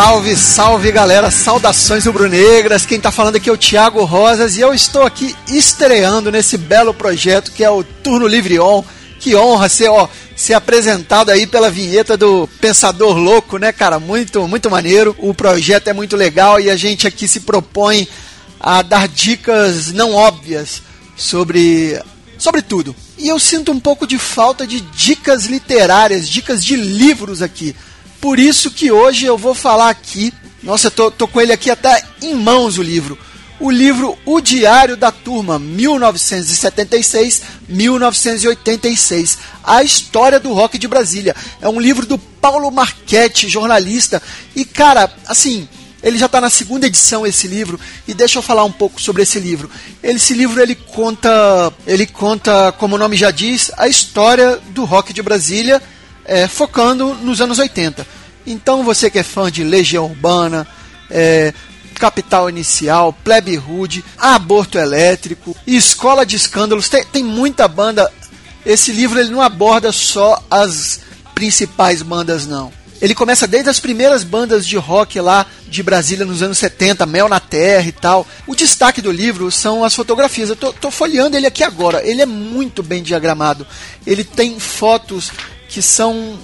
Salve, salve galera, saudações rubro-negras. Quem tá falando aqui é o Thiago Rosas e eu estou aqui estreando nesse belo projeto que é o Turno Livre On. Que honra ser, ó, ser apresentado aí pela vinheta do Pensador Louco, né, cara? Muito, muito maneiro. O projeto é muito legal e a gente aqui se propõe a dar dicas não óbvias sobre sobre tudo. E eu sinto um pouco de falta de dicas literárias, dicas de livros aqui. Por isso que hoje eu vou falar aqui. Nossa, tô, tô com ele aqui até em mãos o livro. O livro O Diário da Turma, 1976-1986. A história do rock de Brasília. É um livro do Paulo Marchetti, jornalista. E, cara, assim, ele já está na segunda edição esse livro e deixa eu falar um pouco sobre esse livro. Esse livro ele conta, ele conta, como o nome já diz, a história do rock de Brasília é, focando nos anos 80. Então você que é fã de Legião Urbana, é, Capital Inicial, Plebe Rude, Aborto Elétrico, Escola de Escândalos, tem, tem muita banda. Esse livro ele não aborda só as principais bandas, não. Ele começa desde as primeiras bandas de rock lá de Brasília nos anos 70, Mel na Terra e tal. O destaque do livro são as fotografias. Eu tô, tô folheando ele aqui agora. Ele é muito bem diagramado. Ele tem fotos que são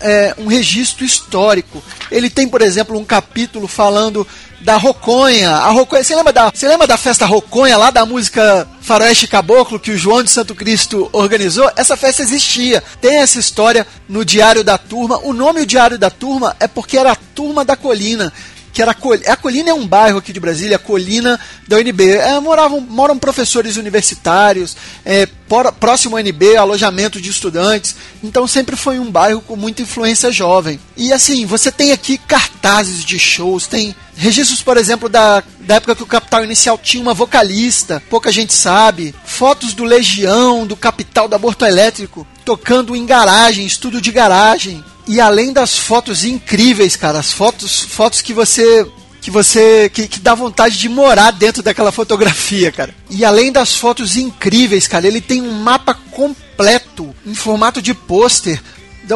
é, um registro histórico. Ele tem, por exemplo, um capítulo falando da Roconha. A Roconha, você lembra da, você lembra da festa Roconha lá da música Faroeste Caboclo que o João de Santo Cristo organizou? Essa festa existia. Tem essa história no Diário da Turma. O nome do Diário da Turma é porque era a Turma da Colina que era a Colina é um bairro aqui de Brasília, a Colina da UNB. É, moravam, moram professores universitários, é, por, próximo ao UNB, alojamento de estudantes. Então sempre foi um bairro com muita influência jovem. E assim, você tem aqui cartazes de shows, tem registros, por exemplo, da, da época que o Capital Inicial tinha uma vocalista, pouca gente sabe. Fotos do Legião, do Capital, do Aborto Elétrico, tocando em garagem, estudo de garagem. E além das fotos incríveis, cara, as fotos, fotos que você que você que, que, dá vontade de morar dentro daquela fotografia, cara. E além das fotos incríveis, cara, ele tem um mapa completo em formato de pôster,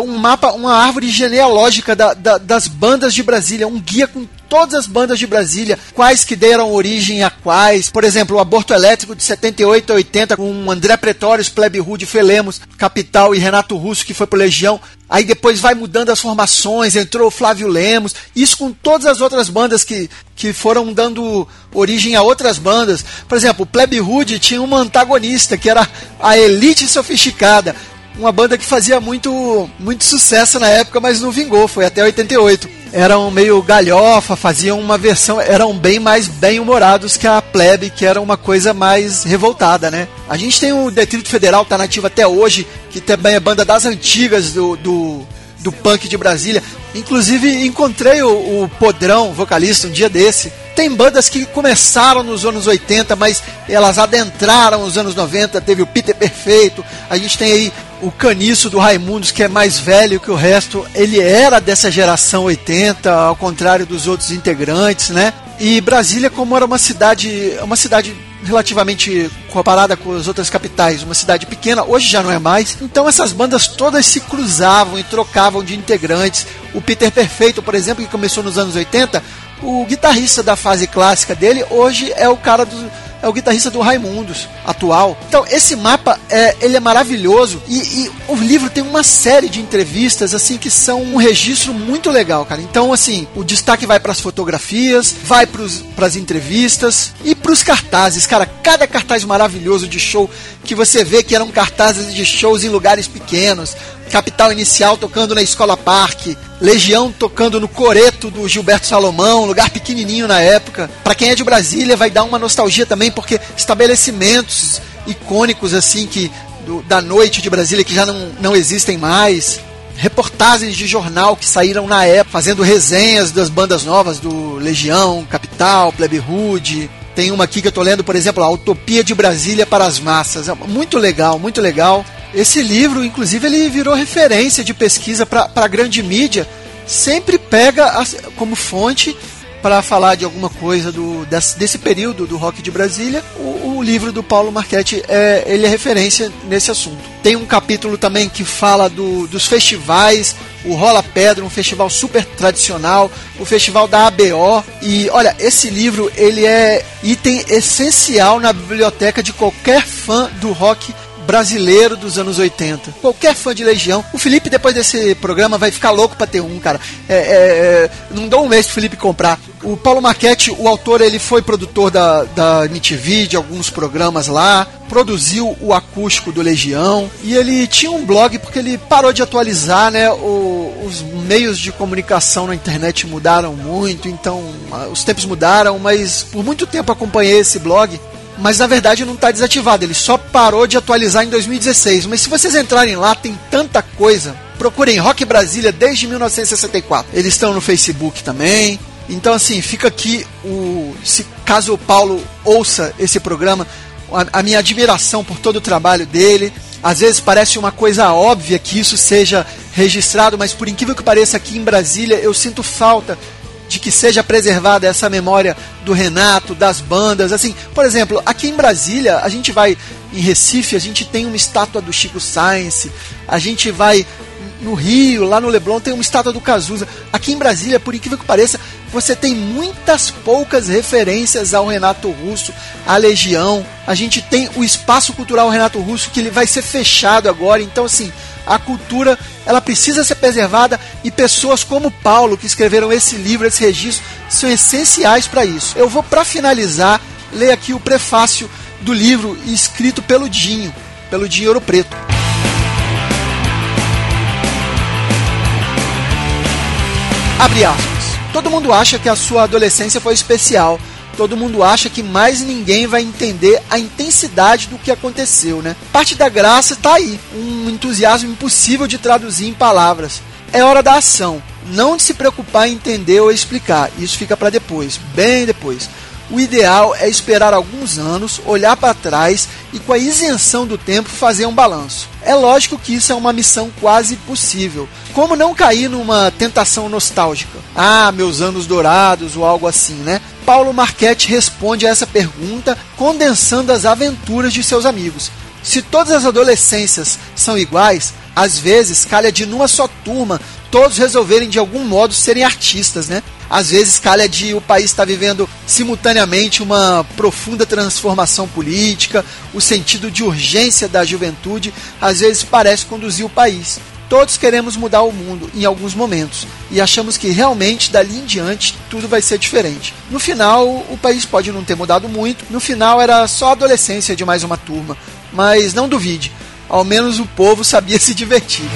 um mapa, uma árvore genealógica da, da, das bandas de Brasília, um guia com todas as bandas de Brasília, quais que deram origem a quais. Por exemplo, o Aborto Elétrico de 78 a 80, com André Pretórios, Plebe Rude, Felemos, Capital e Renato Russo, que foi pro Legião. Aí depois vai mudando as formações, entrou o Flávio Lemos, isso com todas as outras bandas que, que foram dando origem a outras bandas. Por exemplo, o Plebe Rude tinha uma antagonista, que era a Elite Sofisticada uma banda que fazia muito, muito sucesso na época, mas não vingou, foi até 88. Eram meio galhofa, faziam uma versão, eram bem mais bem-humorados que a Plebe, que era uma coisa mais revoltada, né? A gente tem o Detrito Federal, tá nativo até hoje, que também é banda das antigas do, do, do punk de Brasília. Inclusive, encontrei o, o Podrão, vocalista, um dia desse. Tem bandas que começaram nos anos 80, mas elas adentraram os anos 90. Teve o Peter Perfeito. A gente tem aí o Caniço do Raimundos, que é mais velho que o resto. Ele era dessa geração 80, ao contrário dos outros integrantes, né? E Brasília, como era uma cidade, uma cidade relativamente comparada com as outras capitais, uma cidade pequena, hoje já não é mais. Então essas bandas todas se cruzavam e trocavam de integrantes. O Peter Perfeito, por exemplo, que começou nos anos 80, o guitarrista da fase clássica dele hoje é o cara do é o guitarrista do Raimundos, atual. Então, esse mapa, é, ele é maravilhoso e, e, o livro tem uma série de entrevistas, assim, que são um registro muito legal, cara. Então, assim, o destaque vai para as fotografias, vai para as entrevistas e para os cartazes. Cara, cada cartaz maravilhoso de show que você vê que eram cartazes de shows em lugares pequenos, Capital Inicial tocando na Escola Parque, Legião tocando no Coreto do Gilberto Salomão, lugar pequenininho na época. Para quem é de Brasília vai dar uma nostalgia também, porque estabelecimentos icônicos assim que do, da noite de Brasília que já não, não existem mais. Reportagens de jornal que saíram na época, fazendo resenhas das bandas novas do Legião, Capital, Plebe Hood, Tem uma aqui que eu tô lendo, por exemplo, A Utopia de Brasília para as Massas. É muito legal, muito legal. Esse livro, inclusive, ele virou referência de pesquisa para a grande mídia. Sempre pega como fonte para falar de alguma coisa do, desse, desse, período do rock de Brasília, o, o, livro do Paulo Marchetti é, ele é referência nesse assunto. Tem um capítulo também que fala do, dos festivais, o Rola Pedra, um festival super tradicional, o festival da ABO. E olha, esse livro ele é item essencial na biblioteca de qualquer fã do rock brasileiro dos anos 80. Qualquer fã de Legião. O Felipe, depois desse programa, vai ficar louco pra ter um, cara. É, é, é, não dá um mês pro Felipe comprar. O Paulo Marchetti, o autor, ele foi produtor da, da MTV, de alguns programas lá, produziu o acústico do Legião, e ele tinha um blog porque ele parou de atualizar, né? O, os meios de comunicação na internet mudaram muito, então os tempos mudaram, mas por muito tempo acompanhei esse blog mas na verdade não está desativado, ele só parou de atualizar em 2016. Mas se vocês entrarem lá, tem tanta coisa. Procurem Rock Brasília desde 1964. Eles estão no Facebook também. Então, assim, fica aqui o. Se caso o Paulo ouça esse programa, a, a minha admiração por todo o trabalho dele. Às vezes parece uma coisa óbvia que isso seja registrado, mas por incrível que pareça, aqui em Brasília eu sinto falta de que seja preservada essa memória do Renato, das bandas, assim, por exemplo, aqui em Brasília, a gente vai em Recife, a gente tem uma estátua do Chico Science, a gente vai no Rio, lá no Leblon tem uma estátua do Cazuza. Aqui em Brasília, por incrível que pareça, você tem muitas poucas referências ao Renato Russo, à Legião. A gente tem o espaço cultural Renato Russo que ele vai ser fechado agora. Então, assim, a cultura ela precisa ser preservada e pessoas como Paulo que escreveram esse livro, esse registro, são essenciais para isso. Eu vou para finalizar ler aqui o prefácio do livro escrito pelo Dinho, pelo Dinho Preto. Abre aspas. Todo mundo acha que a sua adolescência foi especial todo mundo acha que mais ninguém vai entender a intensidade do que aconteceu, né? Parte da graça está aí, um entusiasmo impossível de traduzir em palavras. É hora da ação, não de se preocupar em entender ou explicar. Isso fica para depois, bem depois. O ideal é esperar alguns anos, olhar para trás e, com a isenção do tempo, fazer um balanço. É lógico que isso é uma missão quase impossível. Como não cair numa tentação nostálgica? Ah, meus anos dourados ou algo assim, né? Paulo Marchetti responde a essa pergunta condensando as aventuras de seus amigos. Se todas as adolescências são iguais, às vezes calha de numa só turma todos resolverem de algum modo serem artistas, né? Às vezes calha de o país estar tá vivendo simultaneamente uma profunda transformação política, o sentido de urgência da juventude às vezes parece conduzir o país. Todos queremos mudar o mundo em alguns momentos e achamos que realmente dali em diante tudo vai ser diferente. No final, o país pode não ter mudado muito, no final era só a adolescência de mais uma turma, mas não duvide, ao menos o povo sabia se divertir.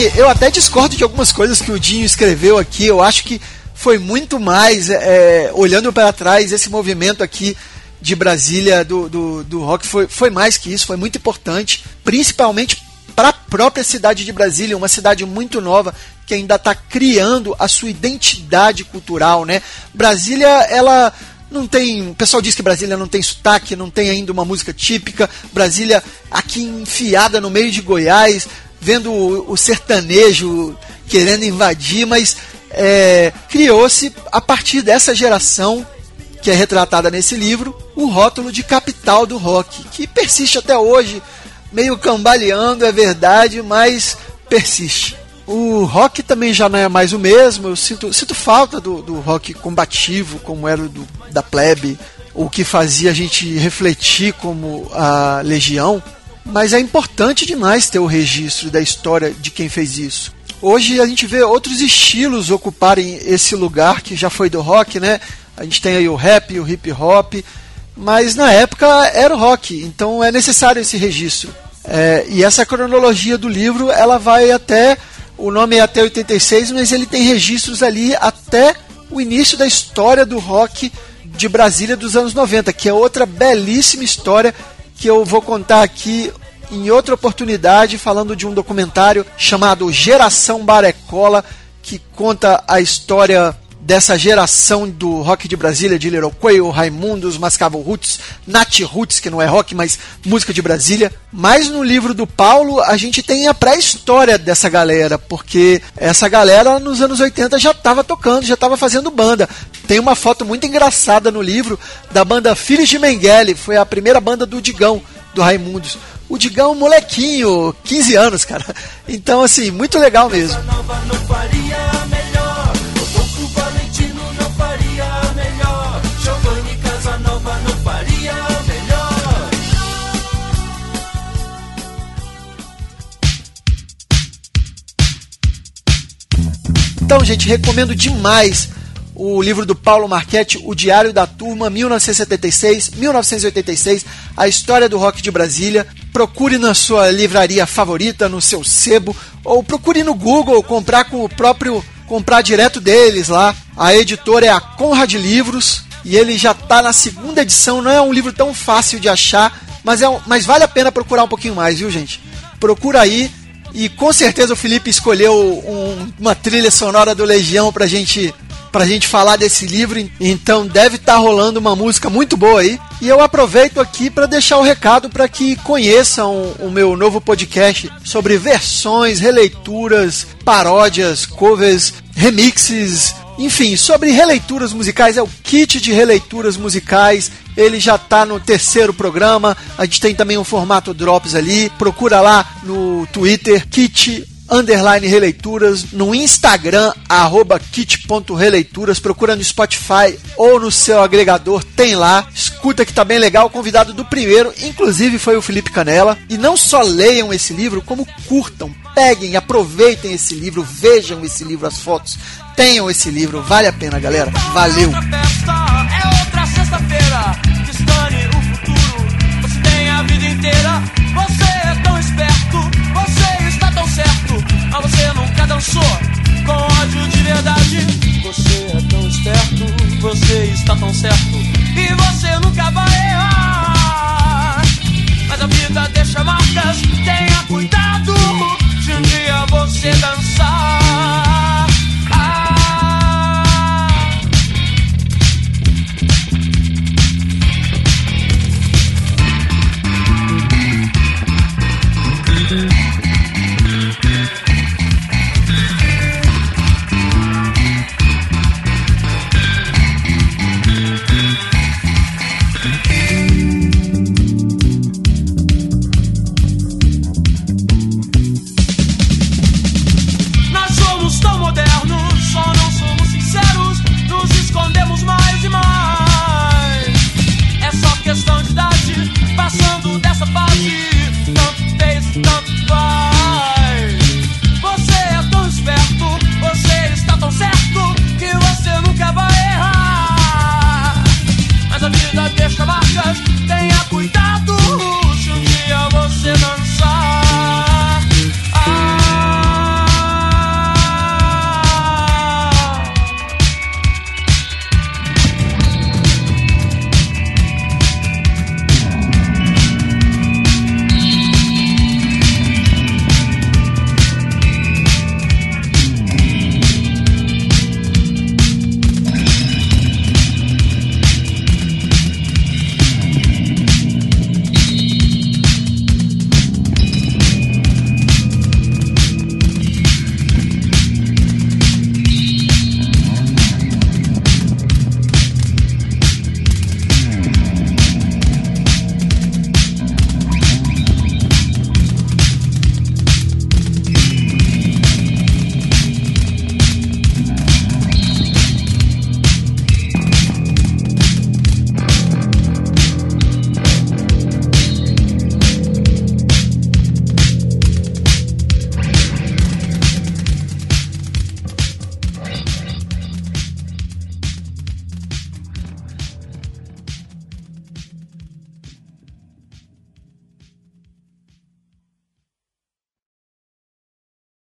Bem, eu até discordo de algumas coisas que o Dinho escreveu aqui. Eu acho que foi muito mais, é, olhando para trás, esse movimento aqui de Brasília do, do, do rock foi, foi mais que isso, foi muito importante, principalmente para a própria cidade de Brasília, uma cidade muito nova que ainda está criando a sua identidade cultural, né? Brasília, ela não tem. O pessoal diz que Brasília não tem sotaque, não tem ainda uma música típica. Brasília aqui enfiada no meio de Goiás vendo o, o sertanejo querendo invadir, mas é, criou-se a partir dessa geração que é retratada nesse livro o rótulo de capital do rock, que persiste até hoje, meio cambaleando, é verdade, mas persiste. O rock também já não é mais o mesmo, eu sinto, sinto falta do, do rock combativo, como era o do, da plebe, o que fazia a gente refletir como a Legião, mas é importante demais ter o registro da história de quem fez isso. Hoje a gente vê outros estilos ocuparem esse lugar que já foi do rock, né? A gente tem aí o rap, o hip hop, mas na época era o rock, então é necessário esse registro. É, e essa cronologia do livro, ela vai até, o nome é até 86, mas ele tem registros ali até o início da história do rock de Brasília dos anos 90, que é outra belíssima história que eu vou contar aqui em outra oportunidade, falando de um documentário chamado Geração Barecola, que conta a história dessa geração do rock de Brasília, de Quail, Raimundos, Mascavo Roots, Nat Roots, que não é rock, mas música de Brasília. Mas no livro do Paulo, a gente tem a pré-história dessa galera, porque essa galera nos anos 80 já estava tocando, já estava fazendo banda. Tem uma foto muito engraçada no livro da banda Filhos de Mengele, foi a primeira banda do Digão, do Raimundos. O Digão, molequinho, 15 anos, cara. Então, assim, muito legal mesmo. Então, gente, recomendo demais o livro do Paulo Marchetti, O Diário da Turma, 1976-1986, a história do rock de Brasília. Procure na sua livraria favorita, no seu sebo, ou procure no Google comprar com o próprio comprar direto deles lá. A editora é a Conrad Livros e ele já está na segunda edição. Não é um livro tão fácil de achar, mas, é um, mas vale a pena procurar um pouquinho mais, viu, gente? Procura aí e com certeza o Felipe escolheu um, uma trilha sonora do Legião pra gente pra gente falar desse livro, então deve estar tá rolando uma música muito boa aí. E eu aproveito aqui para deixar o recado para que conheçam o meu novo podcast sobre versões, releituras, paródias, covers, remixes, enfim, sobre releituras musicais, é o kit de releituras musicais. Ele já está no terceiro programa. A gente tem também um formato Drops ali. Procura lá no Twitter, kit underline releituras, no Instagram, arroba kit.releituras, procura no Spotify ou no seu agregador, tem lá, escuta que tá bem legal, o convidado do primeiro, inclusive foi o Felipe Canela, e não só leiam esse livro, como curtam, peguem, aproveitem esse livro, vejam esse livro, as fotos, tenham esse livro, vale a pena, galera. Valeu! É outra dançou com ódio de verdade. Você é tão esperto, você está tão certo, e você nunca vai errar. Deixa